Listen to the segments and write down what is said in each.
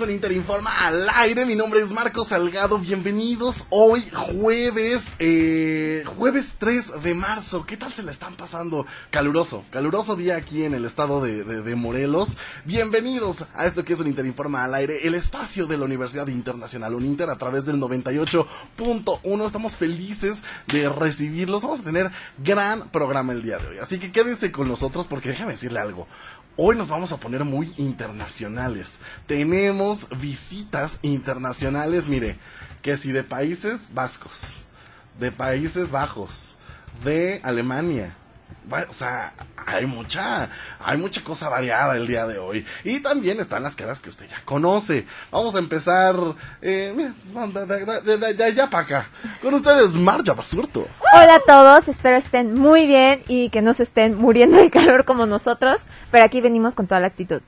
Bienvenidos a esto que es un Interinforma al aire. Mi nombre es Marco Salgado. Bienvenidos hoy, jueves, eh, jueves 3 de marzo. ¿Qué tal se la están pasando? Caluroso, caluroso día aquí en el estado de, de Morelos. Bienvenidos a esto que es un Interinforma al aire, el espacio de la Universidad Internacional Uninter a través del 98.1. Estamos felices de recibirlos. Vamos a tener gran programa el día de hoy. Así que quédense con nosotros porque déjame decirle algo. Hoy nos vamos a poner muy internacionales. Tenemos visitas internacionales, mire, que si de Países Vascos, de Países Bajos, de Alemania, o sea, hay mucha, hay mucha cosa variada el día de hoy. Y también están las caras que usted ya conoce. Vamos a empezar, eh, mira, de, allá para acá. Con ustedes, Marja Basurto. Hola a todos, espero estén muy bien y que no se estén muriendo de calor como nosotros. Pero aquí venimos con toda la actitud.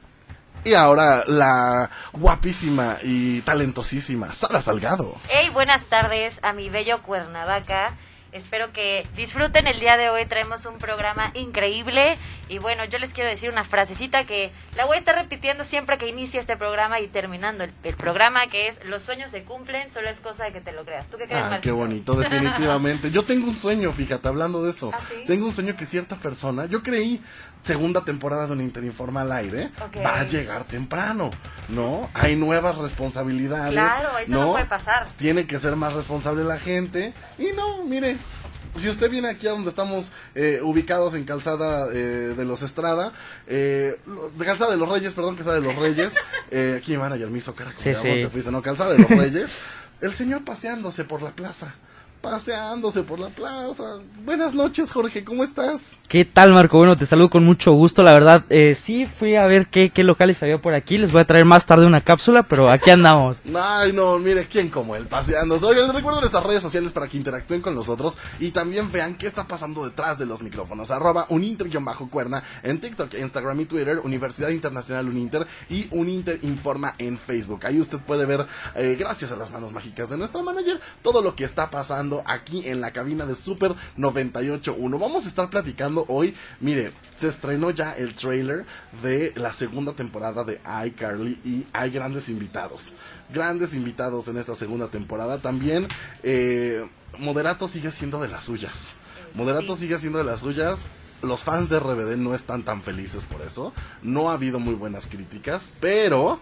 Y ahora la guapísima y talentosísima Sara Salgado. Hey, buenas tardes a mi bello Cuernavaca. Espero que disfruten el día de hoy. Traemos un programa increíble. Y bueno, yo les quiero decir una frasecita que la voy a estar repitiendo siempre que inicie este programa y terminando el, programa, que es, los sueños se cumplen, solo es cosa de que te lo creas. ¿Tú qué crees, Ah, qué bonito, definitivamente. yo tengo un sueño, fíjate, hablando de eso. ¿Ah, tengo un sueño que cierta persona, yo creí, segunda temporada de un Interinforma al aire, va a llegar temprano, ¿no? Hay nuevas responsabilidades. Claro, eso no puede pasar. Tiene que ser más responsable la gente. Y no, mire, si usted viene aquí a donde estamos eh, ubicados en Calzada eh, de los Estrada, eh, Calzada de los Reyes, perdón, Calzada de los Reyes, eh, aquí manager me hizo cara sí, sí. te fuiste, no, Calzada de los Reyes, el señor paseándose por la plaza paseándose por la plaza. Buenas noches, Jorge, ¿cómo estás? ¿Qué tal, Marco? Bueno, te saludo con mucho gusto, la verdad. Eh, sí, fui a ver qué, qué locales había por aquí. Les voy a traer más tarde una cápsula, pero aquí andamos. Ay, no, mire, ¿quién como él paseándose? Oigan, recuerden nuestras redes sociales para que interactúen con nosotros y también vean qué está pasando detrás de los micrófonos. Arroba bajo cuerna en TikTok, Instagram y Twitter, Universidad Internacional Uninter y Uninter Informa en Facebook. Ahí usted puede ver, eh, gracias a las manos mágicas de nuestra manager, todo lo que está pasando aquí en la cabina de Super 98.1. Vamos a estar platicando hoy, mire, se estrenó ya el trailer de la segunda temporada de iCarly y hay grandes invitados. Grandes invitados en esta segunda temporada. También eh, Moderato sigue siendo de las suyas. Moderato sigue siendo de las suyas los fans de RBD no están tan felices por eso. No ha habido muy buenas críticas, pero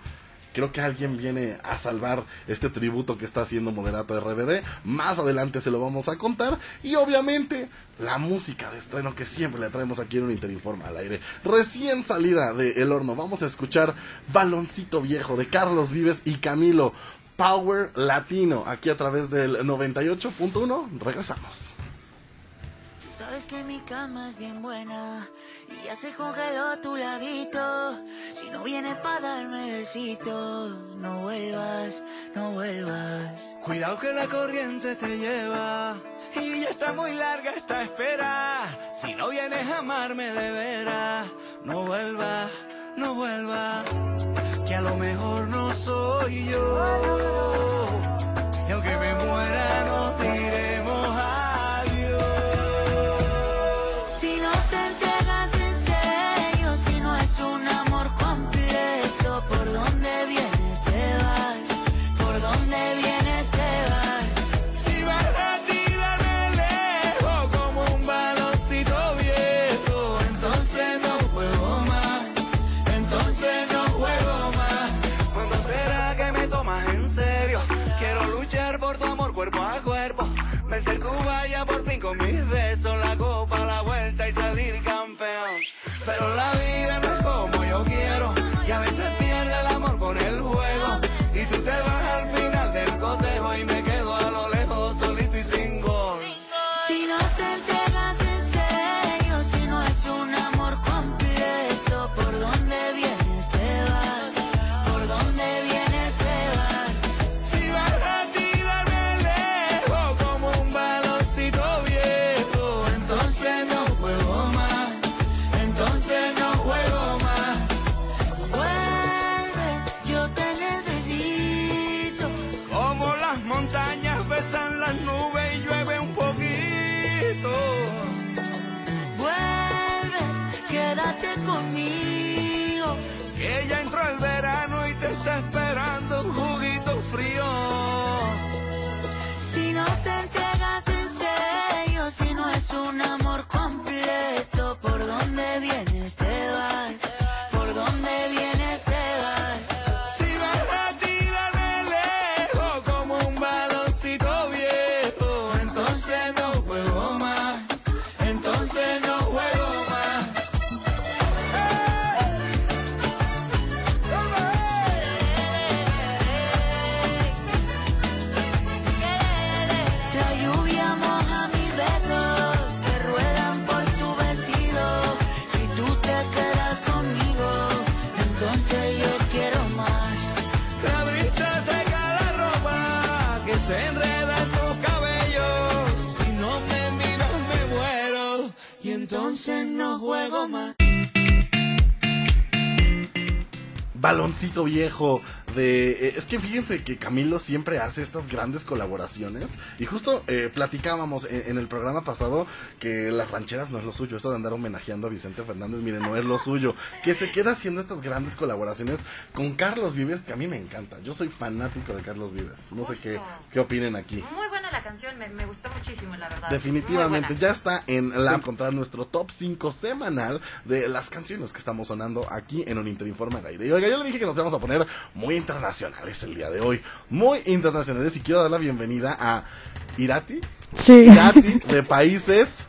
Creo que alguien viene a salvar este tributo que está haciendo Moderato RBD. Más adelante se lo vamos a contar. Y obviamente la música de estreno que siempre le traemos aquí en un Interinforma al aire. Recién salida de El Horno. Vamos a escuchar Baloncito Viejo de Carlos Vives y Camilo. Power Latino. Aquí a través del 98.1. Regresamos. Sabes que mi cama es bien buena y ya se congeló tu ladito. Si no vienes para darme besitos, no vuelvas, no vuelvas. Cuidado que la corriente te lleva y ya está muy larga esta espera. Si no vienes a amarme de veras, no vuelvas, no vuelvas. Que a lo mejor no soy yo. Y aunque me muera, mis besos, De... eh, es que fíjense que Camilo siempre hace estas grandes colaboraciones. Y justo eh, platicábamos en, en el programa pasado que las rancheras no es lo suyo, eso de andar homenajeando a Vicente Fernández, miren, no es lo suyo, que se queda haciendo estas grandes colaboraciones con Carlos Vives, que a mí me encanta, yo soy fanático de Carlos Vives, no sé qué, qué opinen aquí. Muy la canción, me, me gustó muchísimo, la verdad. Definitivamente, ya está en la encontrar nuestro top 5 semanal de las canciones que estamos sonando aquí en un Interinforme al aire. Y oiga, yo le dije que nos íbamos a poner muy internacionales el día de hoy. Muy internacionales y quiero dar la bienvenida a Irati. Sí, Irati de Países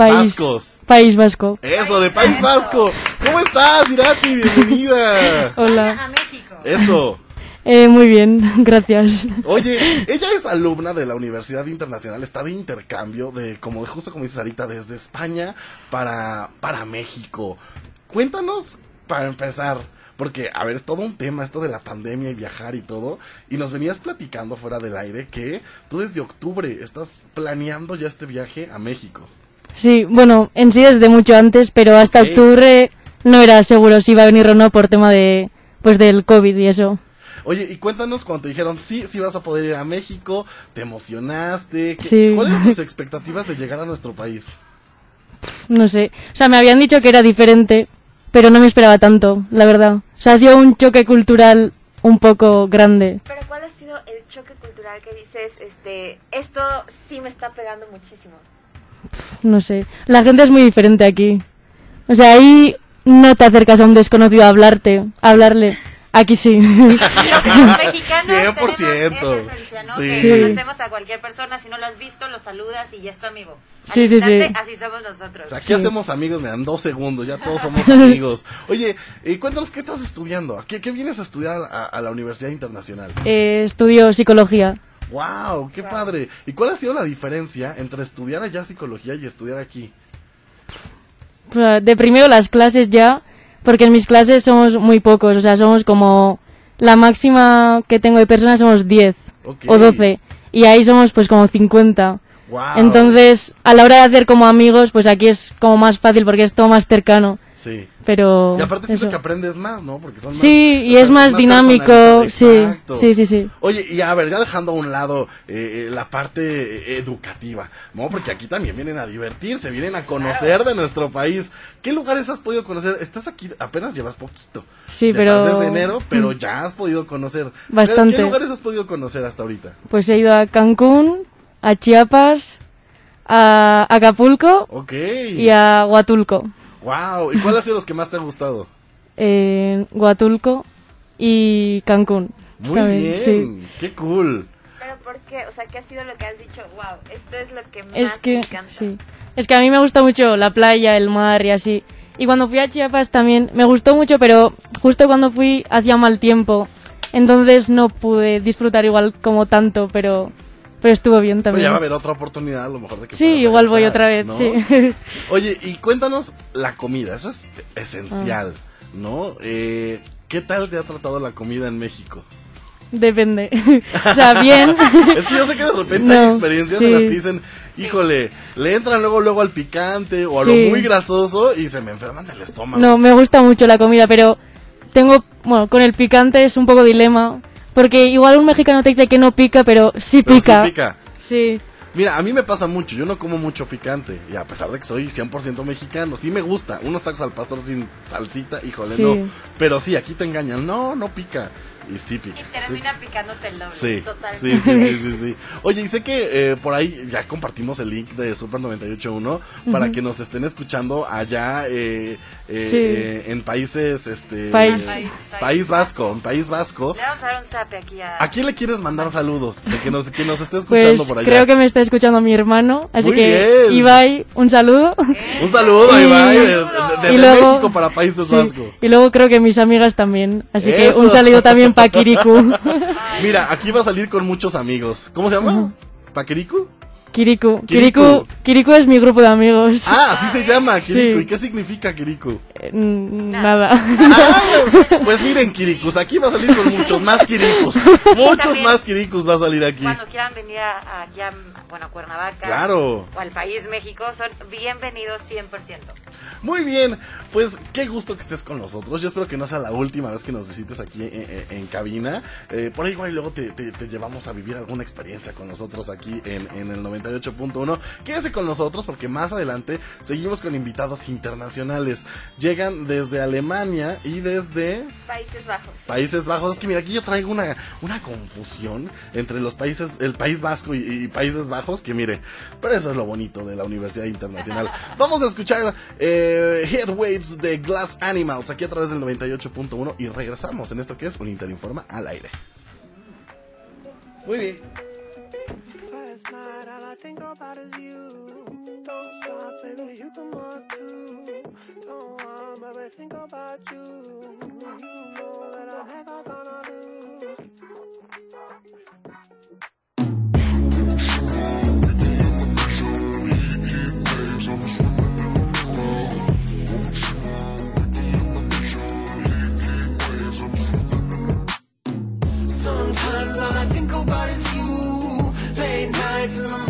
país, Vascos. país vasco. Eso, de País Vasco. ¿Cómo estás, Irati? Bienvenida. A Hola. México. Eso. Eh, muy bien, gracias. Oye, ella es alumna de la Universidad Internacional, está de intercambio, de como justo como dices ahorita, desde España para, para México. Cuéntanos, para empezar, porque, a ver, es todo un tema esto de la pandemia y viajar y todo, y nos venías platicando fuera del aire que tú desde octubre estás planeando ya este viaje a México. Sí, bueno, en sí desde mucho antes, pero hasta octubre no era seguro si iba a venir o no por tema de, pues del COVID y eso. Oye, y cuéntanos cuando te dijeron, sí, sí vas a poder ir a México, ¿te emocionaste? ¿Qué- Sí. ¿Cuáles eran tus expectativas de llegar a nuestro país? No sé. O sea, me habían dicho que era diferente, pero no me esperaba tanto, la verdad. O sea, ha sido un choque cultural un poco grande. Pero ¿cuál ha sido el choque cultural que dices, este, esto sí me está pegando muchísimo? No sé. La gente es muy diferente aquí. O sea, ahí no te acercas a un desconocido a hablarte, a hablarle. Aquí sí. Los mexicanos 100%. tenemos esa esencia, ¿no? Sí. Que Sí. conocemos a cualquier persona, si no lo has visto, lo saludas y ya es tu amigo. Al Sí, sí, instante, sí. Así somos nosotros. O sea, aquí hacemos amigos, me dan dos segundos, ya todos somos amigos. Oye, eh, cuéntanos, ¿qué estás estudiando? ¿A ¿Qué, qué vienes a estudiar a, a la Universidad Internacional? Eh, estudio psicología. ¡Wow! ¡Qué padre! ¿Y cuál ha sido la diferencia entre estudiar allá psicología y estudiar aquí? Sea, de primero las clases ya, porque en mis clases somos muy pocos, o sea, somos como la máxima que tengo de personas somos 10 Ok. o 12 y ahí somos pues como 50. ¡Wow! Entonces, a la hora de hacer como amigos, pues aquí es como más fácil porque es todo más cercano, Sí. pero Y aparte siento que aprendes más, ¿no? Porque son más- Sí, y es más dinámico, personalizado. sí, sí, sí, sí. Oye, y a ver, ya dejando a un lado eh, eh, la parte eh, educativa, ¿no? Porque aquí también vienen a divertirse, vienen a conocer de nuestro país. ¿Qué lugares has podido conocer? Estás aquí, apenas llevas poquito. Sí, Ya pero- Estás desde enero, pero ya has podido conocer. Bastante. ¿Qué lugares has podido conocer hasta ahorita? Pues he ido a Cancún, a Chiapas, a Acapulco y a Huatulco. Wow. ¿Y cuáles han sido los que más te han gustado? Eh, Huatulco y Cancún. Muy también, bien. sí. Qué cool. Pero ¿por qué? O sea, ¿qué ha sido lo que has dicho? Wow, esto es lo que más Es que, me encanta. sí. Es que a mí me gusta mucho la playa, el mar y así. Y cuando fui a Chiapas también me gustó mucho, pero justo cuando fui hacía mal tiempo. Entonces no pude disfrutar igual como tanto, pero, pero estuvo bien Pero también. ya va a haber otra oportunidad a lo mejor de que Sí, igual voy regresar, otra vez, ¿no? sí. Oye, y cuéntanos la comida, eso es esencial, ¿no? Eh, ¿Qué tal te ha tratado la comida en México? Depende. o sea, bien. Es que yo sé que de repente hay No, experiencias sí. en las que dicen, híjole, le entran luego luego al picante o a Sí. lo muy grasoso y se me enferman del estómago. No, me gusta mucho la comida, pero tengo, bueno, con el picante es un poco dilema, porque igual un mexicano te dice que no pica, pero sí Pero sí pica. pica. Sí. Mira, a mí me pasa mucho, yo no como mucho picante, y a pesar de que soy 100% mexicano, sí me gusta, unos tacos al pastor sin salsita, híjole, Sí. no, pero sí, aquí te engañan, no, no pica, y. Y sí. termina picándote el doble. Sí, totalmente. sí, sí, sí, sí, sí. Oye, y sé que eh, por ahí ya compartimos el link de Super 98.1 para que nos estén escuchando allá eh, eh, Sí. eh, en países, este... País. País, País Vasco, en País Vasco. Le vamos a dar un zape aquí a... ¿A quién le quieres mandar saludos? De que nos, que nos esté escuchando Pues por allá. creo que me está escuchando mi hermano, así Muy que bien. Ibai, un saludo. Un saludo, Y- Ibai, de, de- desde y luego- México para Países Sí, Vasco. Y luego creo que mis amigas también, así que un saludo también Kiriku. Mira, aquí va a salir con muchos amigos. ¿Cómo se llama? ¿Paquericu? Kiriku. Kiriku. Kiriku. Kiriku es mi grupo de amigos. Ah, así se llama, Kiriku. Sí. ¿Y qué significa Kiriku? Eh, Nada. Ah, pues miren, Kirikus, aquí va a salir con muchos más Kirikus. Muchos También. más Kirikus va a salir aquí. Cuando quieran venir a, aquí a, bueno, a Cuernavaca. Claro. O al país México, son bienvenidos 100%. Muy bien, pues qué gusto que estés con nosotros. Yo espero que no sea la última vez que nos visites aquí en, en- en cabina. Eh, por ahí igual y luego te, te- te llevamos a vivir alguna experiencia con nosotros aquí en, en el 98.1. Quédese con nosotros porque más adelante seguimos con invitados internacionales. Llegan desde Alemania y desde... Países Bajos. Países Bajos, es que mira, aquí yo traigo una, una confusión entre los países, el País Vasco y, y Países Bajos, que mire, pero eso es lo bonito de la Universidad Internacional. Vamos a escuchar eh, Headwaves de Glass Animals aquí a través del 98.1 y regresamos en esto que es un Interinforma al aire. Muy bien. Think about is you. Don't stop, baby, you can walk too. Don't want, baby, think about you. You know that I'm never gonna lose. Sometimes all I think about is you. Late nights in the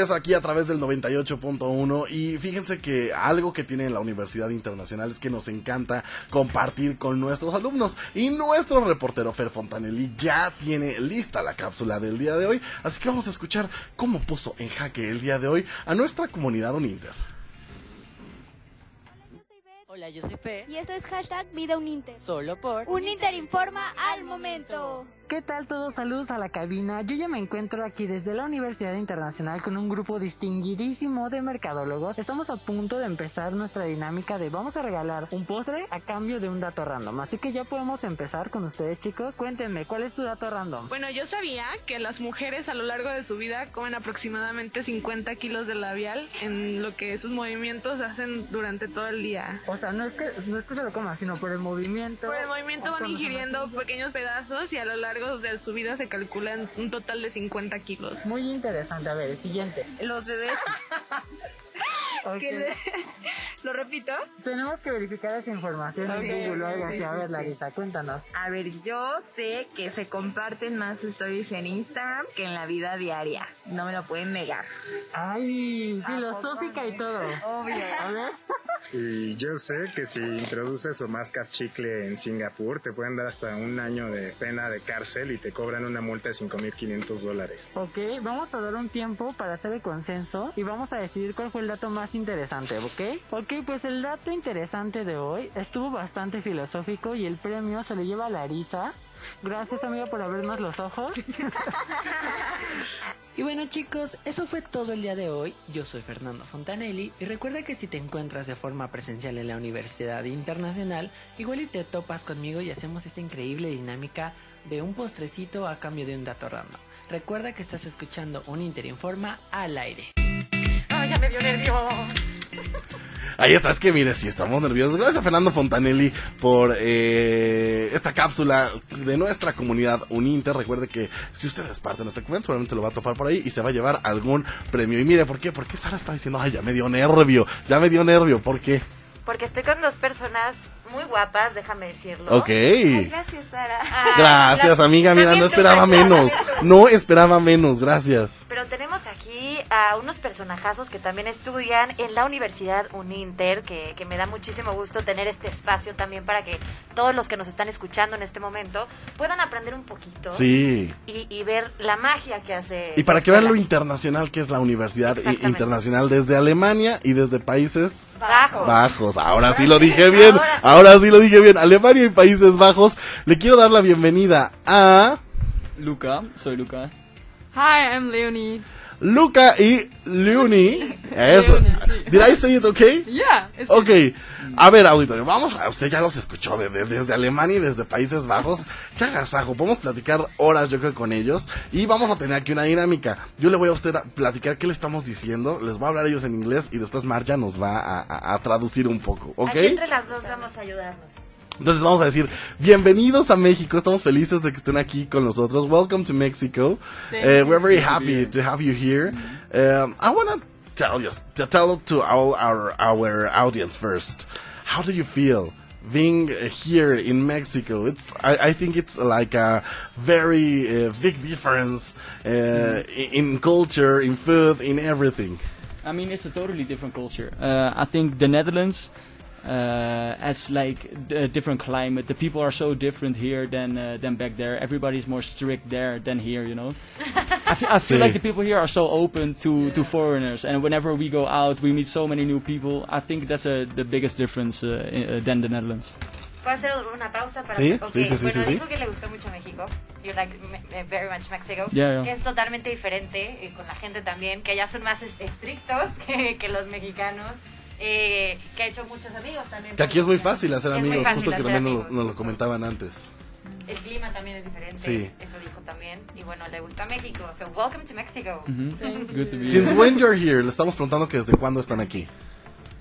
regreso aquí a través del 98.1 y fíjense que algo que tiene la Universidad Internacional es que nos encanta compartir con nuestros alumnos y nuestro reportero Fer Fontanelli ya tiene lista la cápsula del día de hoy, así que vamos a escuchar cómo puso en jaque el día de hoy a nuestra comunidad Uninter. Hola, yo soy Fe. Y esto es hashtag Vida Uninter. Solo por Uninter informa al momento. ¿Qué tal todos? Saludos a la cabina. Yo ya me encuentro aquí desde la Universidad Internacional con un grupo distinguidísimo de mercadólogos. Estamos a punto de empezar nuestra dinámica de vamos a regalar un postre a cambio de un dato random. Así que ya podemos empezar con ustedes chicos. Cuéntenme, ¿cuál es tu dato random? Bueno, yo sabía que las mujeres a lo largo de su vida comen aproximadamente 50 kilos de labial en lo que sus movimientos hacen durante todo el día. O sea, no es que, no es que se lo coman, sino por el movimiento. Por el movimiento van ingiriendo pequeños pedazos y a lo largo de su vida se calculan un total de 50 kilos. Muy interesante. A ver, el siguiente. Los bebés. ¿Qué le- ¿Lo repito? Tenemos que verificar esa información en Google. A ver. Larisa, cuéntanos. A ver, yo sé que se comparten más stories en Instagram que en la vida diaria. No me lo pueden negar. Ay, filosófica y todo. Obvio. A ver. Y yo sé que si introduces o mascas chicle en Singapur, te pueden dar hasta un año de pena de cárcel y te cobran una multa de 5.500 dólares. Ok, vamos a dar un tiempo para hacer el consenso y vamos a decidir cuál fue el dato más interesante, ¿ok? Ok, pues el dato interesante de hoy estuvo bastante filosófico y el premio se lo lleva a Larisa. Gracias amiga por abrirnos los ojos. Y bueno chicos, eso fue todo el día de hoy. Yo soy Fernando Fontanelli y recuerda que si te encuentras de forma presencial en la Universidad Internacional, igual y te topas conmigo y hacemos esta increíble dinámica de un postrecito a cambio de un dato random. Recuerda que estás escuchando un Interinforma al aire. Ay, ya me dio nervio. Ahí está, es que mire, si estamos nerviosos. Gracias a Fernando Fontanelli por eh, esta cápsula de nuestra comunidad Uninter. Recuerde que si usted es parte de nuestra comunidad, seguramente lo va a topar por ahí y se va a llevar algún premio. Y mire, ¿por qué? Porque Sara está diciendo, ay, ya me dio nervio, ya me dio nervio. ¿Por qué? Porque estoy con dos personas muy guapas, déjame decirlo. Ok. Ay, gracias, Sara. Gracias, la- amiga. Mira, no esperaba menos. No esperaba menos. Gracias. Pero tenemos aquí a unos personajazos que también estudian en la Universidad Uninter, que, que me da muchísimo gusto tener este espacio también para que todos los que nos están escuchando en este momento puedan aprender un poquito. Sí. Y, y ver la magia que hace. Y para que vean lo internacional que es la Universidad Exactamente. Internacional desde Alemania y desde países Bajos. Bajos. Ahora sí lo dije bien. Ahora sí lo dije bien. Alemania y Países Bajos. Le quiero dar la bienvenida a Luca, soy Luca. Hi, I'm Leonie. Luca y Leonie. Eso. Did I say it okay? Yeah, Ok, a ver, auditorio, vamos a, usted ya los escuchó de- de- desde Alemania y desde Países Bajos. Qué agasajo, podemos platicar horas yo creo con ellos y vamos a tener aquí una dinámica. Yo le voy a usted a platicar qué le estamos diciendo, les voy a hablar ellos en inglés y después Marja nos va a, a- a traducir un poco, ¿ok? Aquí entre las dos vamos a ayudarnos. Entonces vamos a decir, bienvenidos a México, estamos felices de que estén aquí con nosotros. Welcome to Mexico. Uh, we're very happy to have you here. Um, I want to tell you, to tell to all our, our audience first, how do you feel being here in Mexico? It's, I, I think it's like a very uh, big difference uh, in in culture, in food, in everything. I mean, it's a totally different culture. Uh, I think the Netherlands uh, has like a different climate. The people are so different here than uh, than back there. Everybody's more strict there than here. You know. I feel, I feel Sí. like the people here are so open to, to foreigners, and whenever we go out, we meet so many new people. I think that's a, the biggest difference uh, in, uh, than the Netherlands. ¿Puedo hacer una pausa para Sí, Ok, sí, sí, sí, bueno, sí, sí. dijo que le gustó mucho México. You like me- very much Mexico. Yeah, yeah. Es totalmente diferente eh, con la gente también, que allá son más es- estrictos que, que los mexicanos. Eh, que ha hecho muchos amigos también. Que aquí es muy fácil hacer amigos, fácil justo que también nos, nos lo comentaban antes. El clima también es diferente. Sí. Eso dijo también. Y bueno, le gusta México. So, welcome to Mexico. Mhm. Good to be Since here. when you're here, le estamos preguntando que desde cuándo están aquí.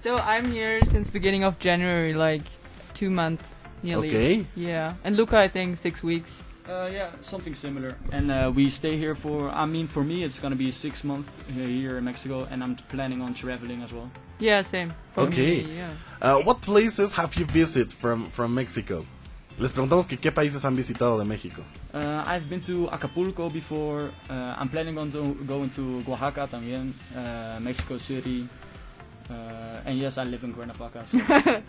So I'm here since beginning of January, like two months nearly. Okay. Yeah, and Luca, I think six weeks. Uh, yeah, something similar. And uh, we stay here for, I mean, for me, it's going to be six months here in Mexico, and I'm planning on traveling as well. Yeah, same. Okay. me, yeah. Uh, what places have you visited from from Mexico? Les preguntamos que qué países han visitado de México. Uh, I've been to Acapulco before. Uh, I'm planning on to going to Oaxaca también, uh, Mexico City. Uh, and yes, I live in Cuernavaca. So.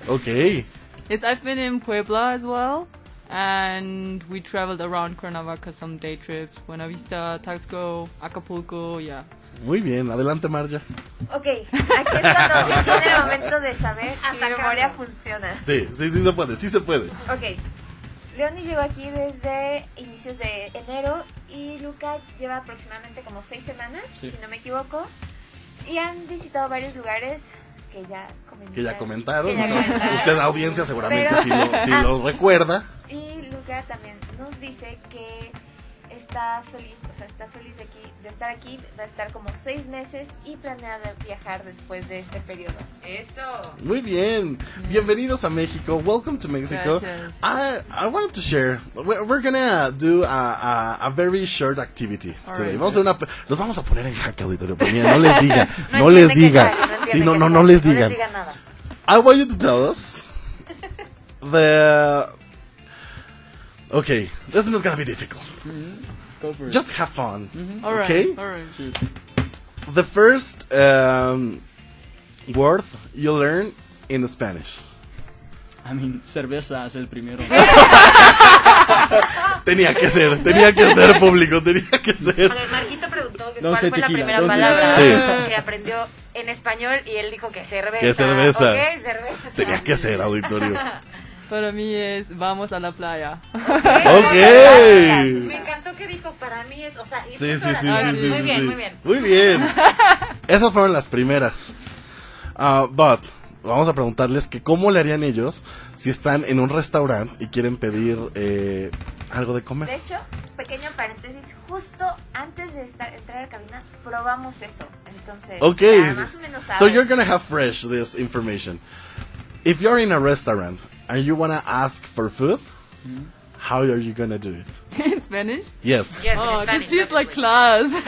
Okay. Yes, I've been in Puebla as well, and we traveled around Cuernavaca some day trips, Buena Vista, Taxco, Acapulco, yeah. Muy bien, adelante Marja. Ok, aquí es cuando viene el momento de saber si mi memoria funciona. Sí, sí, sí se puede, sí se puede. Ok. Leoni llegó aquí desde inicios de enero y Luca lleva aproximadamente como seis semanas, Sí. si no me equivoco. Y han visitado varios lugares que ya comentaron. Que ya comentaron. Que ya o sea, comentaron. usted, audiencia, seguramente Pero- si, lo, si lo recuerda. Y Luca también nos dice que está feliz, o sea, está feliz de, aquí, de estar aquí, va a estar como seis meses y planea viajar después de este periodo. Eso. Muy bien. Bienvenidos a México. Welcome to Mexico. Gracias. I I wanted to share. We're, we're gonna do a, a, a very short activity All today. right. Vamos a una. Los vamos a poner en jaque auditorio. No les diga. No no les diga. no Sí, no, no, no les No digan. les digan nada. I want you to tell us the. Okay, this is not gonna be difficult. Go for it. Just have fun. All right, Okay. all right. The first um, word you learn in Spanish. I mean, cerveza es el primero. Tenía que ser, tenía que ser público, tenía que ser. A ver, Marquito preguntó que Don't cuál fue la tequila, primera don't say palabra. Sí. que aprendió en español y él dijo que cerveza. Que cerveza. Ok, cerveza. Tenía que ser auditorio. Para mí es vamos a la playa. Ok. Me encantó que dijo, para mí es, o sea, hizo Sí, sí, sí, Muy sí, bien, sí. muy bien. Muy bien. Esas fueron las primeras. Ah, but, vamos a preguntarles que cómo le harían ellos si están en un restaurante y quieren pedir eh, algo de De comer. hecho, pequeño paréntesis, justo antes de estar, entrar a la cabina probamos eso. Entonces, Okay. ya más o menos So you're gonna have fresh this information. If you're in a restaurant and you wanna ask for food, how are you gonna do it? in Spanish? Yes. Yes, in oh, Spanish, this feels like class.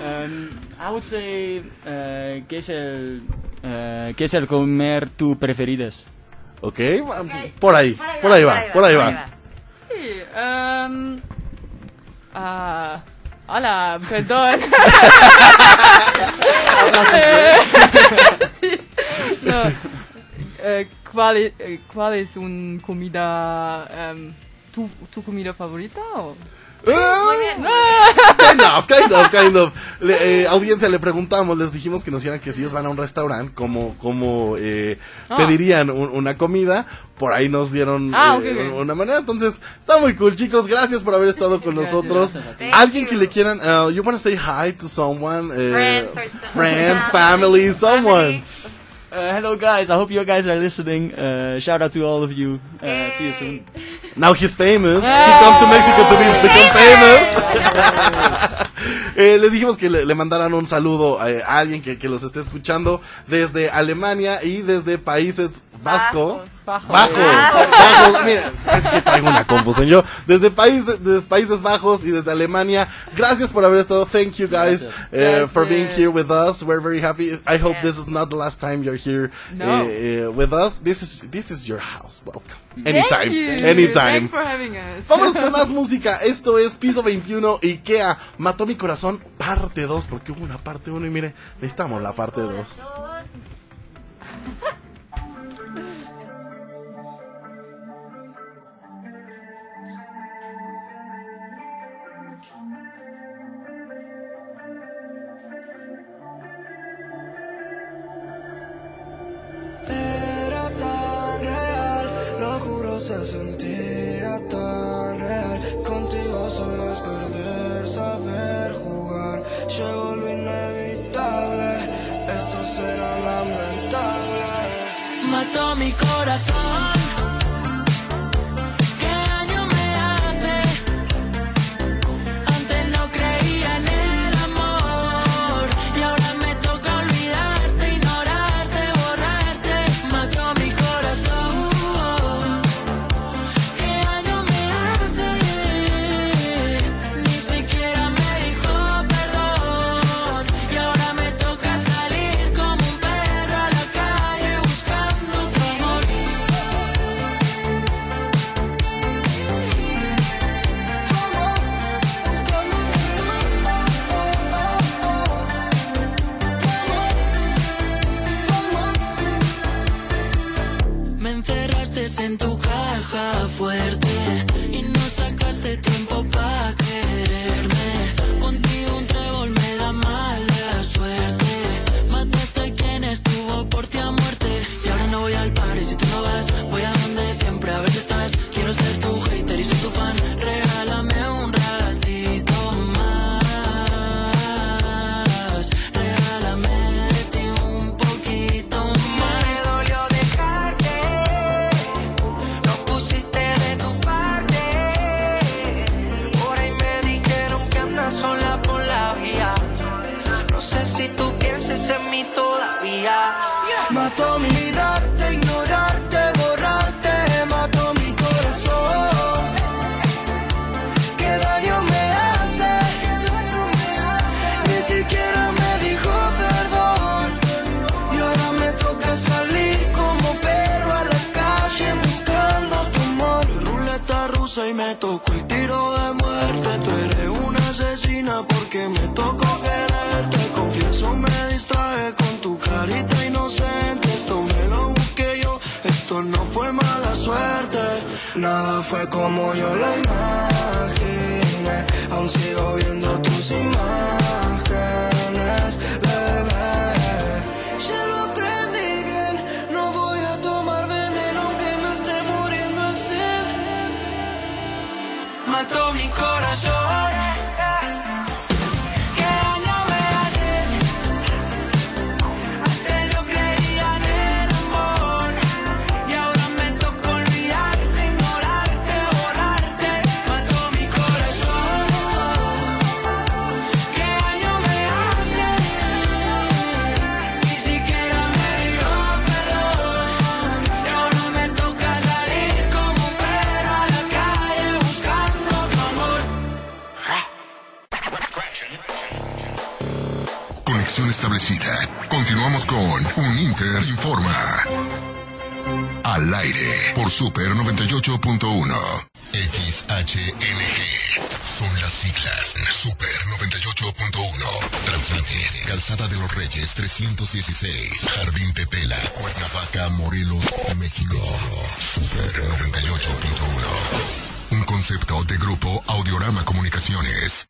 Um, I would say, uh, ¿qué es el, uh, ¿qué es el comer tu preferidas? Ok, va- por ahí, por ahí va, por ahí va. Sí, um, ah, hola, perdón. Sí, no, eh, ¿cuál, es, eh, ¿Cuál es un comida, em, tu, tu comida favorita? o? Ah, bien, muy Kind of, kind of, kind of. Le- eh, audiencia, le preguntamos, les dijimos que nos dijeran que si ellos van a un restaurante, como, como eh, Ah. pedirían un- una comida. Por ahí nos dieron Ah, eh, ok, ok. una manera. Entonces, está muy cool, chicos. Gracias por haber estado con nosotros. Alguien que le quieran, uh, you want to say hi to someone? eh, Friends or friends, family, someone. Uh, hello guys, I hope you guys are listening. Uh, shout out to all of you. Uh, see you soon. Now he's famous. He come to Mexico to be, become famous. Eh, les dijimos que le, le mandaran un saludo eh, a alguien que, que los esté escuchando desde Alemania y desde Países Vasco. Bajos. Bajos. Bajos. Bajos. Mira, es que traigo una confusión yo. Desde países, desde Países Bajos y desde Alemania. Gracias por haber estado. Thank you guys eh, for being here with us. We're very happy. I hope this is not the last time you're here No. eh, eh, with us. This is this is your house. Welcome. Thank Anytime. you. Anytime. Thanks for having us. Vámonos con más música. Esto es Piso 21 Ikea. Mató mi corazón, parte 2. Porque hubo una parte 1 y mire, necesitamos la parte 2. Se sentía tan real. Contigo solo es perder, saber jugar. Llegó lo inevitable, esto será lamentable. Mató mi corazón. Super 98.1. XHNG. Son las siglas Super 98.1. Transmite Calzada de los Reyes 316. Jardín Tetela. Cuernavaca, Morelos, México. Super 98.1. Un concepto de grupo Audiorama Comunicaciones.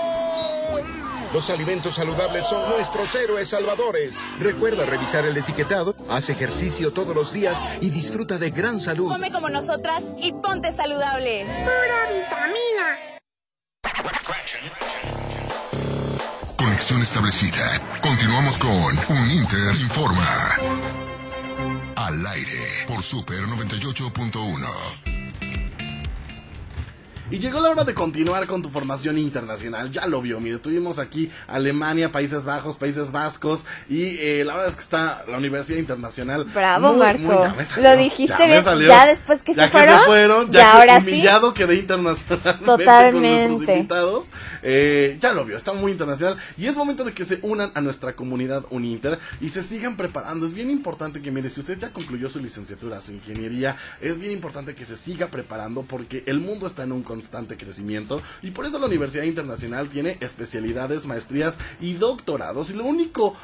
Los alimentos saludables son nuestros héroes salvadores. Recuerda revisar el etiquetado, haz ejercicio todos los días y disfruta de gran salud. Come como nosotras y ponte saludable. Pura vitamina. Conexión establecida. Continuamos con Un Inter Informa. Al aire por Super 98.1. Y llegó la hora de continuar con tu formación internacional. Ya lo vio, mire, tuvimos aquí Alemania, Países Bajos, Países Vascos y eh, la verdad es que está la Universidad Internacional. Bravo, muy, Marco. muy- ya me salió, Lo dijiste ya bien. salió. Ya después que Ya se fueron. se fueron, ya, ya que ahora sí. humillado quedé internacionalmente Totalmente. con nuestros invitados. Eh, ya lo vio, está muy internacional y es momento de que se unan a nuestra comunidad Uninter y se sigan preparando. Es bien importante que, mire, si usted ya concluyó su licenciatura, su ingeniería, es bien importante que se siga preparando porque el mundo está en un constante crecimiento y por eso la Universidad Internacional tiene especialidades, maestrías y doctorados. Y lo único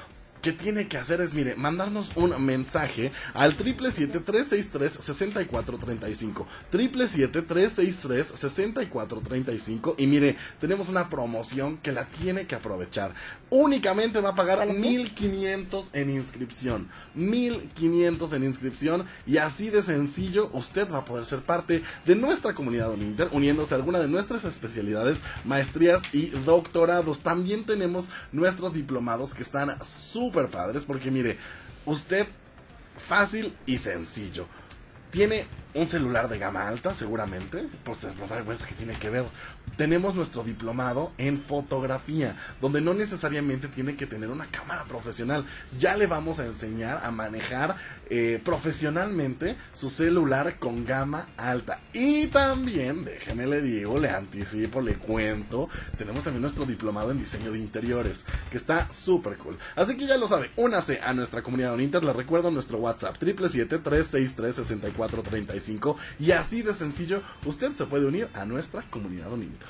que tiene que hacer es, mire, mandarnos un mensaje al 777-363-6435. 777-363-6435. Y mire, tenemos una promoción que la tiene que aprovechar. Únicamente va a pagar 1500 en inscripción. 1500 en inscripción. Y así de sencillo, usted va a poder ser parte de nuestra comunidad Uninter, uniéndose a alguna de nuestras especialidades, maestrías y doctorados. También tenemos nuestros diplomados que están súper padres, porque mire, usted fácil y sencillo. Tiene un celular de gama alta, seguramente. Pues es que tiene que ver. Tenemos nuestro diplomado en fotografía, donde no necesariamente tiene que tener una cámara profesional. Ya le vamos a enseñar a manejar eh, profesionalmente su celular con gama alta. Y también, déjeme le digo, le anticipo, le cuento, tenemos también nuestro diplomado en diseño de interiores, que está súper cool. Así que ya lo sabe, únase a nuestra comunidad Uninter, le recuerdo nuestro WhatsApp, 777-363-6435, y así de sencillo, usted se puede unir a nuestra comunidad Uninter.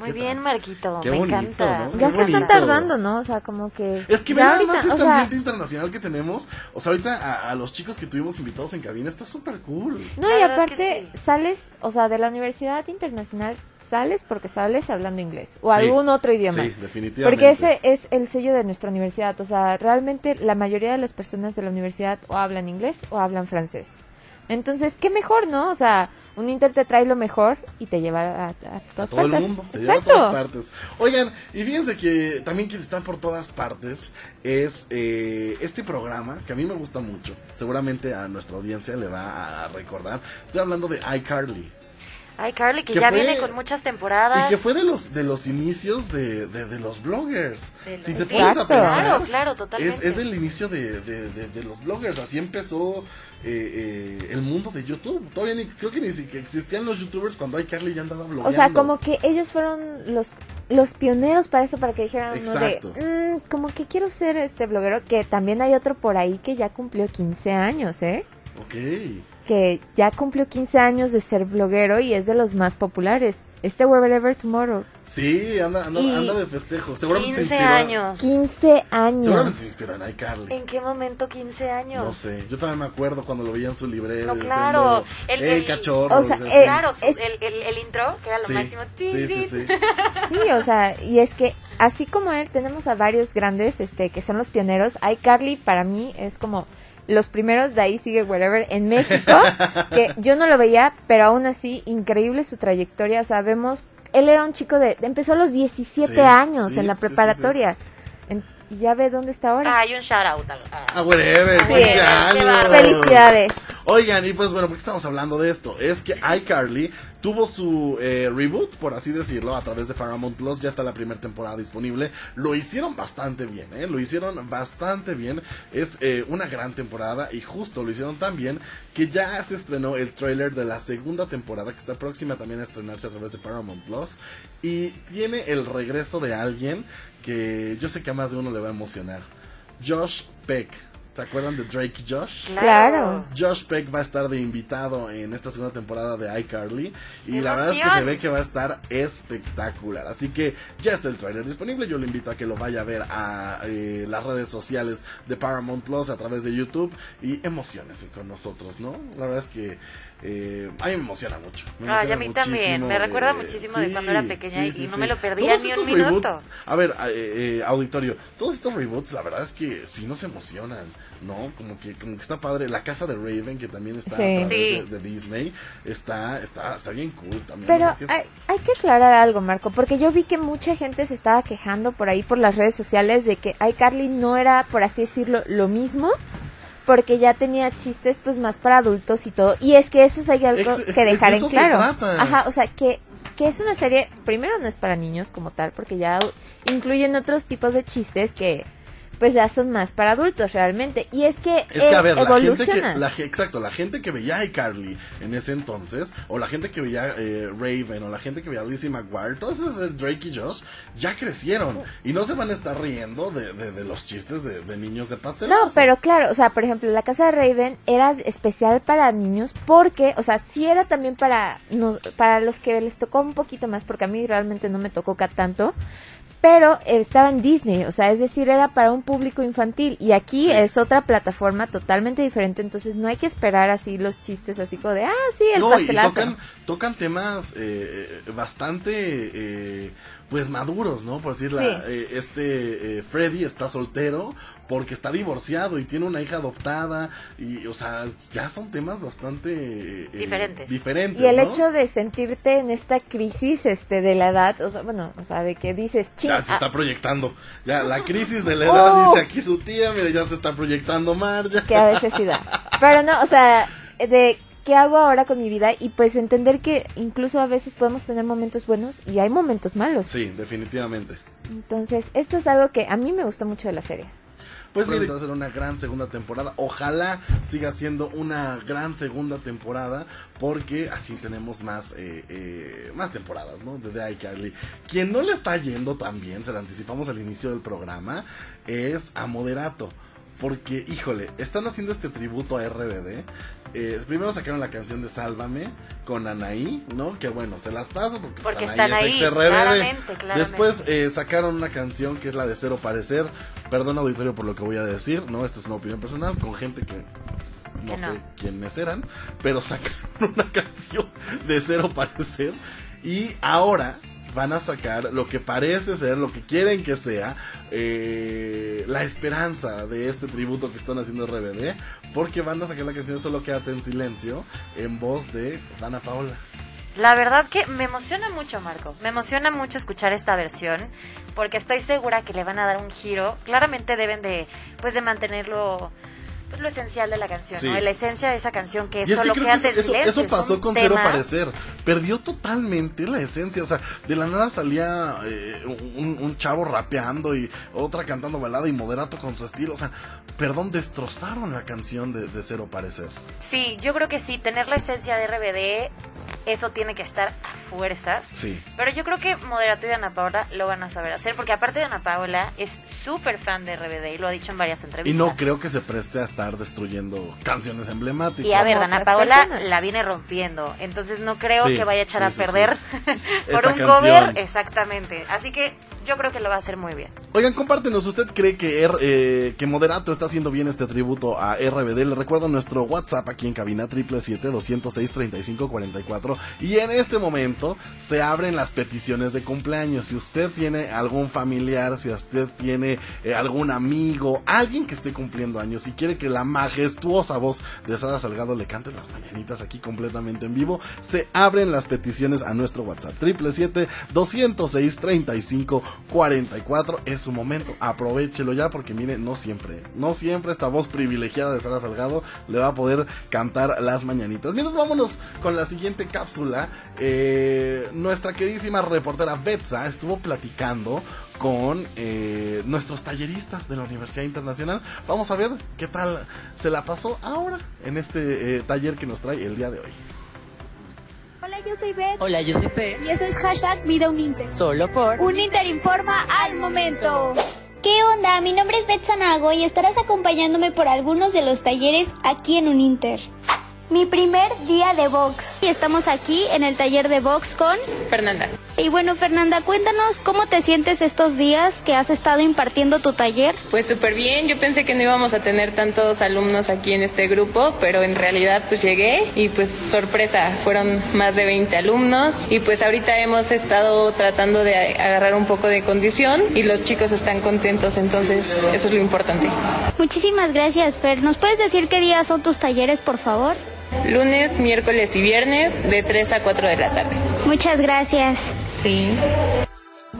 Muy bien, Marquito. Qué me bonito, encanta. ¿no? Ya Qué se están tardando, ¿no? O sea, como que... Es que ya ahorita, más este o sea, ambiente internacional que tenemos. O sea, ahorita a, a los chicos que tuvimos invitados en cabina está súper cool. No, y aparte sales, o sea, de la Universidad Internacional sales porque sales hablando inglés o Sí, algún otro idioma. sí, definitivamente. Porque ese es el sello de nuestra universidad. O sea, realmente la mayoría de las personas de la universidad o hablan inglés o hablan francés. Entonces, qué mejor, ¿no? O sea, un Inter te trae lo mejor y te lleva a, a todas A todo el mundo, te lleva a Exacto. todas partes. Oigan, y fíjense que también quien está por todas partes es eh, este programa que a mí me gusta mucho. Seguramente a nuestra audiencia le va a recordar. Estoy hablando de iCarly. Ay, Carly, que, Que ya fue- viene con muchas temporadas. Y que fue de los de los inicios de, de, de los bloggers. De los- Si te Sí, pones a pensar, claro, claro, totalmente. Es, es del inicio de, de, de- de los bloggers. Así empezó eh, eh, el mundo de YouTube. Todavía ni, creo que ni siquiera existían los youtubers cuando iCarly ya andaba blogueando. O sea, como que ellos fueron los los pioneros para eso, para que dijeran uno de, Exacto. "Mm, como que quiero ser este bloguero, que también hay otro por ahí que ya cumplió 15 años, ¿eh? Ok. Que ya cumplió 15 años de ser bloguero y es de los más populares. Este Wherever Tomorrow. Sí, anda, anda, Y- anda de festejo. Seguramente se 15 inspiró. años. 15 años. Seguramente se inspiró en iCarly. ¿En qué momento 15 años? No sé, yo también me acuerdo cuando lo veía en su librero. No, diciendo, claro. El, "Ey, el- cachorro", o sea, eh, claro, el, el, el intro, que era lo Sí, máximo. sí, sí, sí. Sí, o sea, y es que así como él, tenemos a varios grandes este que son los pioneros. iCarly para mí es como los primeros, de ahí sigue Wherever en México, que yo no lo veía, pero aún así, increíble su trayectoria. Sabemos, él era un chico de, empezó a los 17 Sí, años sí, en la sí, sí, preparatoria. En- y ya ve dónde está ahora. Hay un shout out. a- a- Ah, whatever, Sí, 15 qué años. bárbaro. Felicidades. Oigan, y pues bueno, ¿por qué estamos hablando de esto? Es que iCarly tuvo su eh, reboot, por así decirlo, a través de Paramount Plus. Ya está la primera temporada disponible. Lo hicieron bastante bien, ¿eh? Lo hicieron bastante bien. Es eh, una gran temporada y justo lo hicieron tan bien que ya se estrenó el trailer de la segunda temporada que está próxima también a estrenarse a través de Paramount Plus. Y tiene el regreso de alguien que yo sé que a más de uno le va a emocionar. Josh Peck. ¿Se acuerdan de Drake y Josh? Claro. Josh Peck va a estar de invitado en esta segunda temporada de iCarly. Y ¡Qué la verdad es que se ve que va a estar espectacular. Así que ya está el trailer disponible. Yo le invito a que lo vaya a ver a eh, las redes sociales de Paramount Plus a través de YouTube. Y emociones con nosotros, ¿no? La verdad es que eh, a mí me emociona mucho. me Ay, emociona a mí también. muchísimo, Me recuerda eh, muchísimo de sí, cuando era pequeña sí, y sí, no sí. me lo perdía Todos ni un estos minuto. reboots, a ver, eh, eh, auditorio, todos estos reboots, la verdad es que sí nos emocionan, ¿no? Como que, como que está padre. La casa de Raven, que también está Sí. a través Sí. de, de Disney, está, está, está bien cool también. Pero ¿no? Hay, hay que aclarar algo, Marco, porque yo vi que mucha gente se estaba quejando por ahí por las redes sociales de que iCarly no era, por así decirlo, lo mismo, porque ya tenía chistes pues más para adultos y todo. Y es que eso es hay algo Ex- que de dejar en eso se claro. trata. Ajá, o sea, que, que es una serie, primero no es para niños como tal, porque ya incluyen otros tipos de chistes que pues ya son más para adultos realmente. Y es que, Es que, a eh, ver, la gente que, la, exacto, la gente que veía a iCarly en ese entonces, o la gente que veía eh, Raven, o la gente que veía a Lizzie McGuire, todos esos eh, Drake y Josh, ya crecieron. Y no se van a estar riendo de, de, de los chistes de, de niños de pastel. No, pero claro, o sea, por ejemplo, la casa de Raven era especial para niños porque, o sea, sí era también para, no, para los que les tocó un poquito más, porque a mí realmente no me tocó tanto, pero eh, estaba en Disney, o sea, es decir, era para un público infantil y aquí es otra plataforma totalmente diferente, entonces no hay que esperar así los chistes así como de, ah, sí, el No, y pastelazo. tocan, tocan temas eh, bastante eh, pues maduros, ¿no? Por decir, la- Sí. eh, este eh, Freddy está soltero porque está divorciado y tiene una hija adoptada y, o sea, ya son temas bastante eh, Diferentes. diferentes, Y el ¿no? hecho de sentirte en esta crisis este de la edad, o sea, bueno, o sea, de que dices, ching, Ya se ah, está proyectando. Ya la crisis de la edad, Oh. dice aquí su tía, mira, ya se está proyectando Marja. que a veces sí da. Pero no, o sea, de qué hago ahora con mi vida y pues entender que incluso a veces podemos tener momentos buenos y hay momentos malos. Sí, definitivamente. Entonces, esto es algo que a mí me gustó mucho de la serie. Pues mire, va a ser una gran segunda temporada. Ojalá siga siendo una gran segunda temporada porque así tenemos más eh, eh, más temporadas, ¿no? De The iCarly. Quien no le está yendo tan bien, se lo anticipamos al inicio del programa, es a Moderato. Porque, híjole, están haciendo este tributo a RBD. Eh, primero sacaron la canción de Sálvame con Anaí, ¿no? Que bueno, se las paso porque, Porque Anaí están es ahí, claramente, claramente. Después eh, sacaron una canción que es la de Cero Parecer. Perdón, auditorio, por lo que voy a decir, ¿no? Esto es una opinión personal con gente que no Que no. sé quiénes eran, pero sacaron una canción de Cero Parecer. Y ahora van a sacar lo que parece ser, lo que quieren que sea, eh, la esperanza de este tributo que están haciendo RBD, porque van a sacar la canción Solo Quédate en Silencio en voz de Dana Paola. La verdad que me emociona mucho, Marco. Me emociona mucho escuchar esta versión porque estoy segura que le van a dar un giro. Claramente deben de, pues, de mantenerlo, pues, lo esencial de la canción, Sí. ¿no? La esencia de esa canción que es es que solo que quédate eso, en eso- silencio. eso es pasó con Cero Parecer. Perdió totalmente la esencia. O sea, de la nada salía eh, un, un chavo rapeando y otra cantando balada y moderato con su estilo. O sea, perdón, destrozaron la canción de, de Cero Parecer. Sí, yo creo que sí, tener la esencia de RBD, eso tiene que estar a fuerzas. Sí. Pero yo creo que Moderato y Ana Paola lo van a saber hacer, porque aparte de Ana Paola es súper fan de RBD y lo ha dicho en varias Y entrevistas. no creo que se preste a estar destruyendo canciones emblemáticas. Y a ver, Ana Paola personas. la viene rompiendo, entonces no creo Sí, que vaya a echar sí, a sí, perder por Esta un canción. cover, exactamente. Así que yo creo que lo va a hacer muy bien. Oigan, compártenos, ¿usted cree que, R- eh, que Moderato está haciendo bien este tributo a RBD? Le recuerdo nuestro WhatsApp aquí en cabina 777-206-3544 y en este momento se abren las peticiones de cumpleaños. Si usted tiene algún familiar, si usted tiene eh, algún amigo, alguien que esté cumpliendo años y quiere que la majestuosa voz de Sara Salgado le cante las mañanitas aquí completamente en vivo, se abren las peticiones a nuestro WhatsApp 777-206-3544. Es su momento, aprovechelo ya porque mire, no siempre, no siempre esta voz privilegiada de Sara Salgado le va a poder cantar las mañanitas. Mientras vámonos con la siguiente cápsula, eh, nuestra queridísima reportera Betsa estuvo platicando con eh, nuestros talleristas de la Universidad Internacional. Vamos a ver qué tal se la pasó ahora en este eh, taller que nos trae el día de hoy. Hola, yo soy Beth. Hola, yo soy Fe. Y esto es hashtag Vida Uninter. Solo por Un Inter informa al momento. ¿Qué onda? Mi nombre es Beth Sanago y estarás acompañándome por algunos de los talleres aquí en Uninter. Mi primer día de box. Y estamos aquí en el taller de box con Fernanda. Y bueno, Fernanda, cuéntanos cómo te sientes estos días que has estado impartiendo tu taller. Pues súper bien, yo pensé que no íbamos a tener tantos alumnos aquí en este grupo, pero en realidad pues llegué y pues sorpresa, fueron más de 20 alumnos y pues ahorita hemos estado tratando de agarrar un poco de condición y los chicos están contentos, entonces eso es lo importante. Muchísimas gracias, Fer. ¿Nos puedes decir qué días son tus talleres, por favor? Lunes, miércoles y viernes de 3 a 4 de la tarde. Muchas gracias. Sí.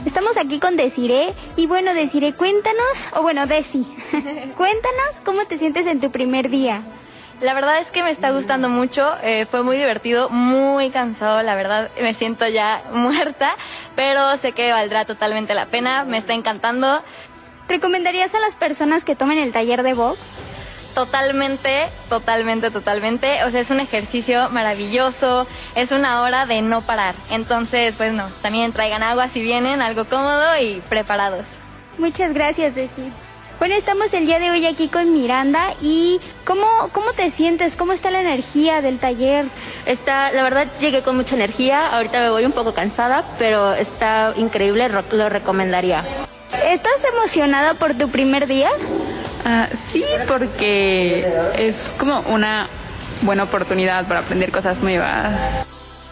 Estamos aquí con Desiree y bueno, Desiree, cuéntanos, o bueno, Desi, cuéntanos cómo te sientes en tu primer día. La verdad es que me está gustando mucho, eh, fue muy divertido, muy cansado, la verdad me siento ya muerta, pero sé que valdrá totalmente la pena, me está encantando. ¿Recomendarías a las personas que tomen el taller de box? Totalmente, totalmente, totalmente. O sea, es un ejercicio maravilloso, es una hora de no parar. Entonces, pues no, también traigan agua si vienen, algo cómodo y preparados. Muchas gracias, Desi. Bueno, estamos el día de hoy aquí con Miranda y ¿cómo, cómo te sientes? ¿Cómo está la energía del taller? Está, la verdad llegué con mucha energía, ahorita me voy un poco cansada, pero está increíble, ro- lo recomendaría. ¿Estás emocionada por tu primer día? Ah, sí, porque es como una buena oportunidad para aprender cosas nuevas.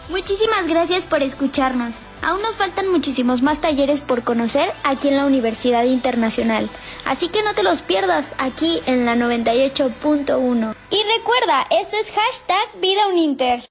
Muchísimas gracias por escucharnos. Aún nos faltan muchísimos más talleres por conocer aquí en la Universidad Internacional. Así que no te los pierdas aquí en la 98.1. Y recuerda, esto es hashtag Vida Uninter.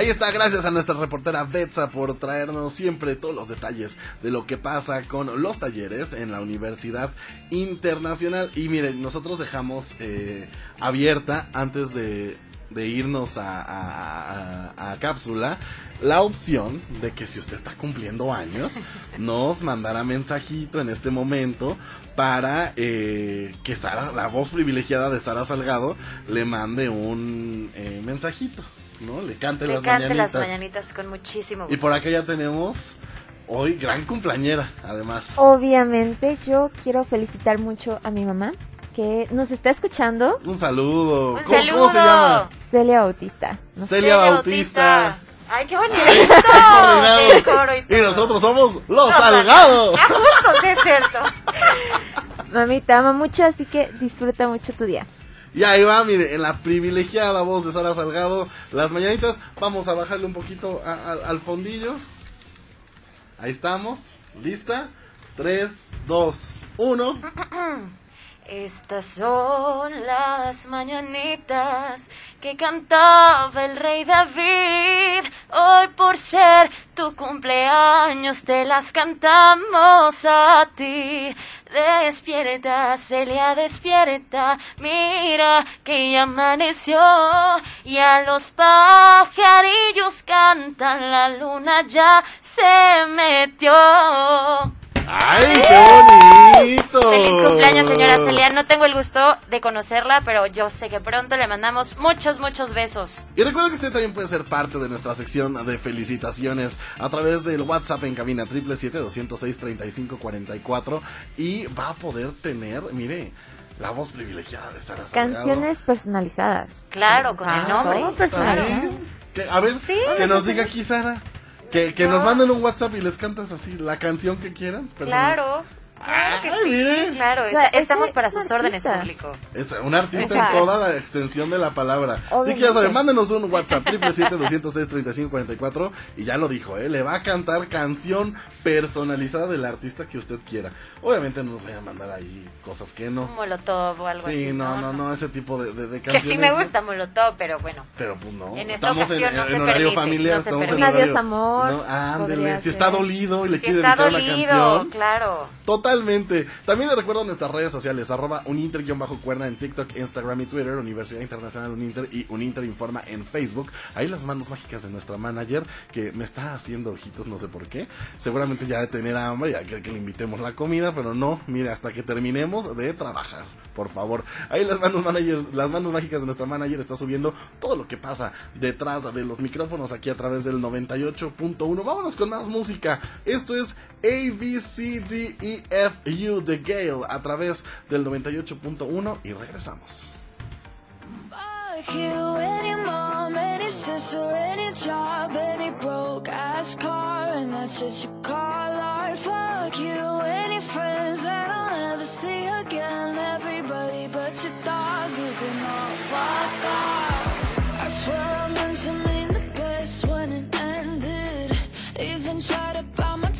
Ahí está, gracias a nuestra reportera Betsa por traernos siempre todos los detalles de lo que pasa con los talleres en la Universidad Internacional. Y miren, nosotros dejamos eh, abierta antes de, de irnos a, a- a- a cápsula la opción de que si usted está cumpliendo años, nos mandara mensajito en este momento para eh, que Sara, la voz privilegiada de Sara Salgado, le mande un eh, mensajito. ¿No? Le cante Le las cante mañanitas. las mañanitas con muchísimo gusto. Y por acá ya tenemos hoy gran cumpleañera, además. Obviamente, yo quiero felicitar mucho a mi mamá que nos está escuchando. Un saludo. Un ¿Cómo, saludo. cómo se llama? Celia Bautista. No. Celia Bautista. ¡Ay, qué bonito! El coro y Y nosotros somos los Los Salgado. Ah, justo, sí es cierto. Mami, te amo mucho, así que disfruta mucho tu día. Y ahí va, mire, en la privilegiada voz de Sara Salgado, las mañanitas. Vamos a bajarle un poquito a- al fondillo. Ahí estamos. ¿Lista? 3, 2, 1. Estas son las mañanitas que cantaba el rey David. Hoy por ser tu cumpleaños te las cantamos a ti. Despierta, Celia, despierta. Mira que ya amaneció y a los pajarillos cantan. La luna ya se metió. ¡Ay, qué bonito! Feliz cumpleaños, señora Celia. No tengo el gusto de conocerla, pero yo sé que pronto le mandamos muchos, muchos besos. Y recuerda que usted también puede ser parte de nuestra sección de felicitaciones a través del WhatsApp en cabina 777-206-3544 y va a poder tener, mire, la voz privilegiada de Sara Salgado. Canciones personalizadas. Claro, con el nombre. Todo personalizado. A ver, que nos diga aquí Sara. Que, que nos manden un WhatsApp y les cantas así la canción que quieran. personal. Claro. Claro que sí, mire. claro. O sea, est- estamos para sus órdenes, público. Es un artista O sea, en toda la extensión de la palabra. Así que ya saben, mándenos un WhatsApp 777-206-3544 y ya lo dijo, ¿eh? Le va a cantar canción personalizada del artista que usted quiera. Obviamente no nos vayan a mandar ahí cosas que no. Un molotov o algo Sí, así. no, no, no, ese tipo de, de, de Que canciones. sí me gusta molotov, pero bueno. Pero pues no. En esta estamos ocasión en, no en se horario permite, familiar, no se estamos en permite. horario. Adiós, amor, No, ándele. Si está dolido y le Si quiere dedicar una canción. claro. Totalmente. También les recuerdo nuestras redes sociales, arroba uninter-cuerna en TikTok, Instagram y Twitter, Universidad Internacional Uninter y Uninter Informa en Facebook. Ahí las manos mágicas de nuestra manager, que me está haciendo ojitos, no sé por qué. Seguramente ya de tener hambre, ya quiere que le invitemos la comida, pero no, mire, hasta que terminemos de trabajar. Por favor, ahí las manos manager, las manos mágicas de nuestra manager está subiendo todo lo que pasa detrás de los micrófonos aquí a través del 98.1. Vámonos con más música. Esto es A B C D E F U de Gale a través del 98.1 y regresamos. Meant to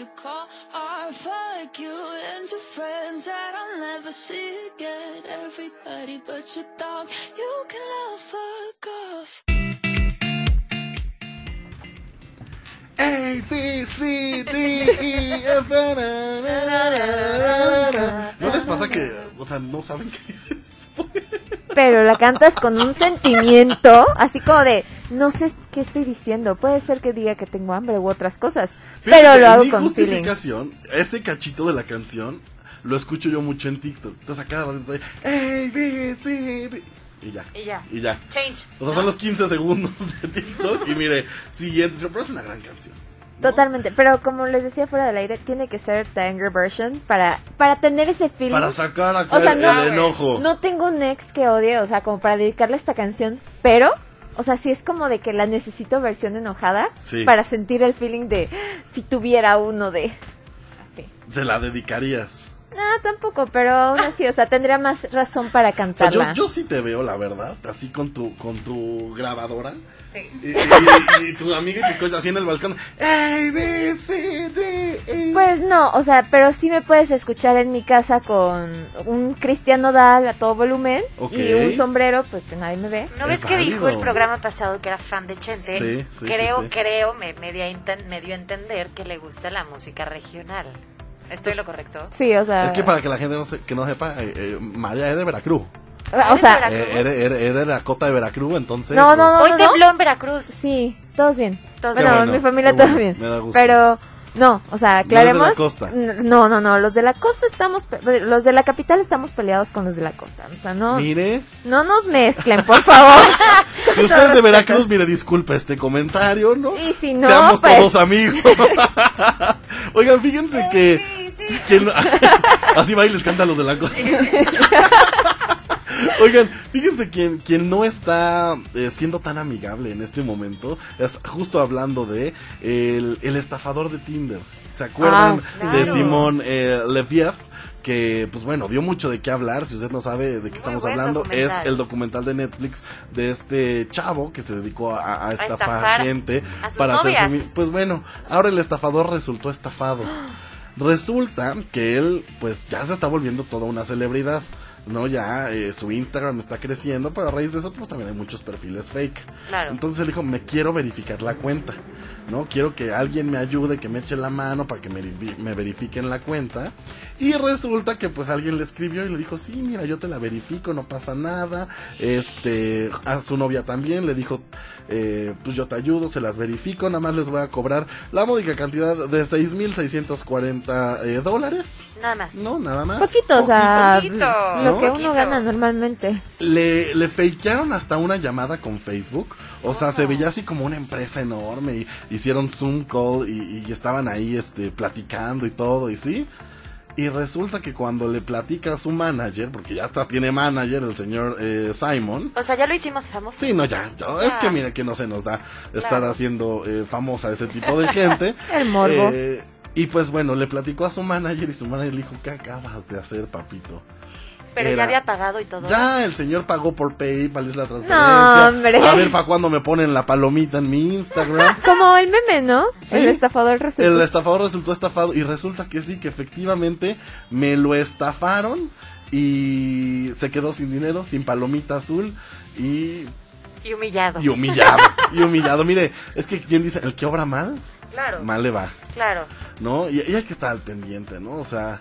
you call art. Fuck you and your friends that I'll never see again. Everybody but your dog, you can love fuck off. A, B, C, D, E, F. Pero la cantas con un sentimiento, así como de, no sé qué estoy diciendo. Puede ser que diga que tengo hambre u otras cosas, pero lo hago mi con feeling. justificación, ese cachito de la canción, lo escucho yo mucho en TikTok. Entonces a cada rato estoy, A, B, C, D. Y ya. Y ya. Y ya. Change. O sea, son los 15 segundos de TikTok. y mire, siguiente. Pero es una gran canción. Totalmente, pero como les decía fuera del aire, tiene que ser the anger version para, para tener ese feeling. Para sacar acá O sea, el, no, el enojo. No tengo un ex que odie, o sea, como para dedicarle esta canción, pero, o sea, sí es como de que la necesito versión enojada Sí. para sentir el feeling de si tuviera uno de... Así. Se la dedicarías. No, tampoco, pero aún así, o sea, tendría más razón para O sea, cantarla. yo, yo sí te veo, la verdad, así con tu, con tu grabadora. Sí. Y, y- y tu amiga que coño así en el balcón. A, B, C, D, E. Pues no, o sea, pero sí me puedes escuchar en mi casa con un Cristiano Dal a todo volumen y un sombrero, pues que nadie me ve. ¿No ves que dijo el programa pasado que era fan de Chente? Sí, sí, creo, sí, sí. creo, me, me, dio a entender que le gusta la música regional. ¿Estoy lo correcto? Sí, o sea... Es que para que la gente no se, que no sepa, eh, eh, María es de Veracruz. O sea... Eh, eres, eres- eres de la cota de Veracruz, entonces. No, no, no, Hoy no, te no. habló en Veracruz. Sí, todos bien. Todos bueno, bien. en mi bueno, familia qué todo bueno, bien. me da gusto. Pero no, o sea, No eres de la aclaremos. costa. No, no, no, los de la costa estamos pe- los de la capital estamos peleados con los de la costa, o sea, no Mire, no nos mezclen, por favor. si usted es de Veracruz, mire, disculpe este comentario, ¿no? Y si no, Seamos pues- todos amigos. Oigan, fíjense que. No- así va y les canta a los de la costa. Oigan, fíjense quien, quien no está eh, siendo tan amigable en este momento es justo hablando de el, el estafador de Tinder. ¿Se acuerdan Ah, de. Simón eh, Leviev? Que, pues bueno, dio mucho de qué hablar. Si usted no sabe de qué estamos hablando, es el documental de Netflix de este chavo que se dedicó a, a estafar, estafar gente a para hacer novias. Pues bueno, ahora el estafador resultó estafado. Resulta que él, pues ya se está volviendo toda una celebridad. ¿No? Ya eh, su Instagram está creciendo, pero a raíz de eso, pues también hay muchos perfiles fake. Claro. Entonces él dijo, me quiero verificar la cuenta, ¿no? Quiero que alguien me ayude, que me eche la mano para que me, verifi- me verifiquen la cuenta. Y resulta que pues alguien le escribió y le dijo, sí, mira, yo te la verifico, no pasa nada. Este, a su novia también le dijo, eh, pues yo te ayudo, se las verifico, nada más les voy a cobrar la módica cantidad de 6.640 eh, dólares. Nada más. No, nada más. Poquito, o sea, Poquito. Lo que ¿No? uno gana normalmente. Le, le fakearon hasta una llamada con Facebook. O sea, se veía así como una empresa enorme. Y hicieron Zoom call y, y estaban ahí este, platicando y todo. Y sí. Y resulta que cuando le platica a su manager, porque ya hasta tiene manager el señor eh, Simon. O sea, ya lo hicimos famoso. Sí, no, ya, ya, es que mira que no se nos da estar Claro. haciendo eh, famosa ese tipo de gente. El morbo. Eh, y pues bueno, le platicó a su manager y su manager le dijo, ¿qué acabas de hacer, papito? Pero Era- ya había pagado y todo. Ya, el señor pagó por PayPal, es la transferencia. No, hombre. A ver para cuándo me ponen la palomita en mi Instagram. Como el meme, ¿no? Sí. El estafador resultó. El estafador resultó estafado y resulta que sí, que efectivamente me lo estafaron y se quedó sin dinero, sin palomita azul y, Y humillado. y humillado. y humillado. Mire, es que quien dice, el que obra mal, Claro. mal le va. Claro. ¿no? Y, y hay que estar al pendiente, ¿no? O sea,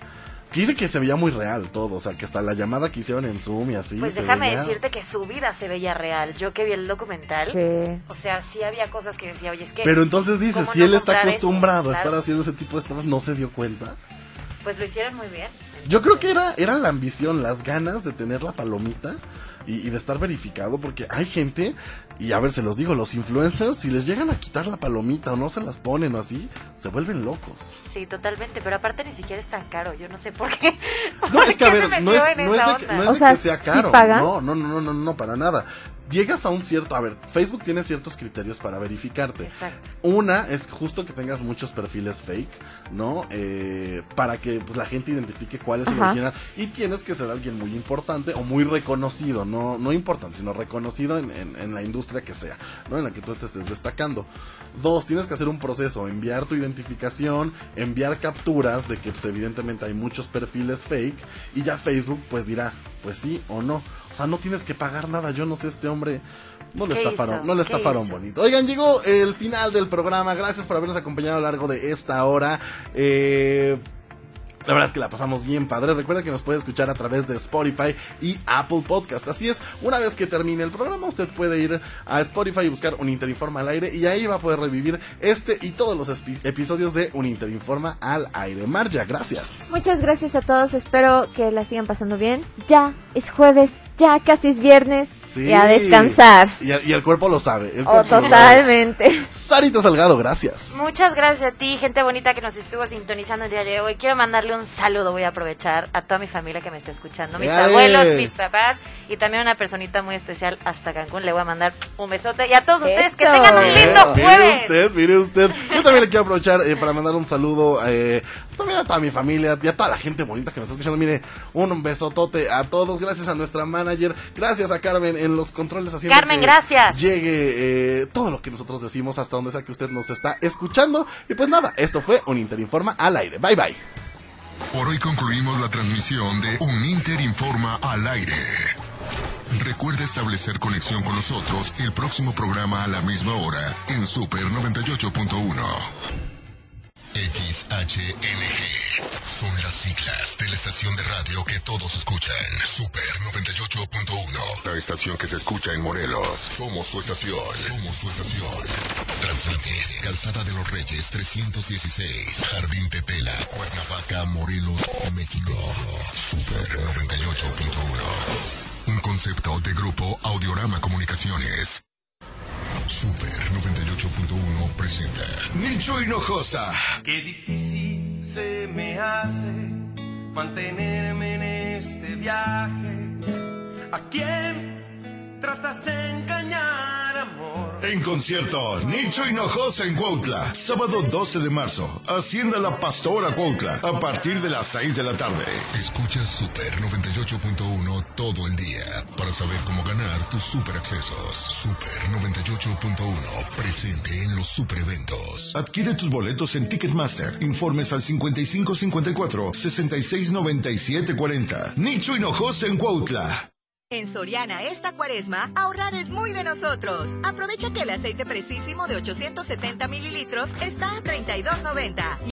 Que dice que se veía muy real todo, o sea, que hasta la llamada que hicieron en Zoom y así. Pues se déjame veía- decirte que su vida se veía real. Yo que vi el documental, Sí. o sea, sí había cosas que decía, oye, es que... Pero entonces dice, ¿cómo si no él está comprar eso? acostumbrado a Claro. estar haciendo ese tipo de cosas, no se dio cuenta. Pues lo hicieron muy bien. Yo creo que era, era la ambición, las ganas de tener la palomita y, y de estar verificado, porque hay gente, y a ver, se los digo, los influencers, si les llegan a quitar la palomita o no se las ponen o así, se vuelven locos. Sí, totalmente, pero aparte ni siquiera es tan caro, yo no sé por qué. No, es que a ver, no es, en no es de, que, onda? no es O de sea, que sea ¿sí caro. pagan? No, no, no, no, no, no, para nada. Llegas a un cierto, a ver, Facebook tiene ciertos criterios para verificarte. Exacto. Una es justo que tengas muchos perfiles fake, ¿no? Eh, para que pues, la gente identifique cuál es el original. Y tienes que ser alguien muy importante o muy reconocido, no, no importante, sino reconocido en, en- en la industria que sea, ¿no? En la que tú te estés destacando. Dos, tienes que hacer un proceso, enviar tu identificación, enviar capturas de que pues, evidentemente hay muchos perfiles fake y ya Facebook pues dirá, pues sí o no. O sea, no tienes que pagar nada, yo no sé, este hombre no le ¿Qué estafaron, hizo? no le ¿Qué estafaron bonito. Oigan, llegó el final del programa, gracias por habernos acompañado a lo largo de esta hora. Eh... La verdad es que la pasamos bien padre. Recuerda que nos puede escuchar a través de Spotify y Apple Podcast. Así es, una vez que termine el programa, usted puede ir a Spotify y buscar un Interinforma al aire y ahí va a poder revivir este y todos los episodios de Un Interinforma al aire. Marja, gracias. Muchas gracias a todos, espero que la sigan pasando bien. Ya es jueves, ya casi es viernes Sí. y a descansar. Y, el- y el cuerpo lo sabe. el Oh, lo sabe. totalmente. Sarita Salgado, gracias. Muchas gracias a ti, gente bonita que nos estuvo sintonizando el día de hoy. Quiero mandarle un saludo, voy a aprovechar a toda mi familia que me está escuchando, mis abuelos, mis papás y también una personita muy especial hasta Cancún. Le voy a mandar un besote y a todos ustedes que tengan un lindo Mire jueves. usted, mire usted. Yo también le quiero aprovechar eh, para mandar un saludo eh, también a toda mi familia y a toda la gente bonita que nos está escuchando. Mire, un besotote a todos. Gracias a nuestra manager. Gracias a Carmen en los controles haciendo Carmen, que gracias. Llegue eh, todo lo que nosotros decimos hasta donde sea que usted nos está escuchando. Y pues nada, esto fue un Interinforma al aire. Bye bye. Por hoy concluimos la transmisión de Un Inter Informa al aire. Recuerda establecer conexión con nosotros el próximo programa a la misma hora en Super 98.1. XHNG son las siglas de la estación de radio que todos escuchan. Super 98.1. La estación que se escucha en Morelos. Somos su estación. Somos su estación. Transmite Calzada de los Reyes 316. Jardín Tetela, Cuernavaca, Morelos, México. Super 98.1. Un concepto de grupo Audiorama Comunicaciones. Super 98.1 presenta. Nicho Hinojosa. Qué difícil se me hace mantenerme en este viaje. ¿A quién tratas de engañar, amor? En concierto, Nicho Hinojosa en Cuautla. Sábado 12 de marzo. Hacienda La Pastora Cuautla. A partir de las 6 de la tarde. Escucha Super 98.1 todo el día para saber cómo ganar tus super accesos. Super 98.1 presente en los super eventos. Adquiere tus boletos en Ticketmaster. Informes al 5554-669740. Nicho Hinojosa en Cuautla. En Soriana esta cuaresma, ahorrar es muy de nosotros. Aprovecha que el aceite precisísimo de 870 mililitros está a 32.90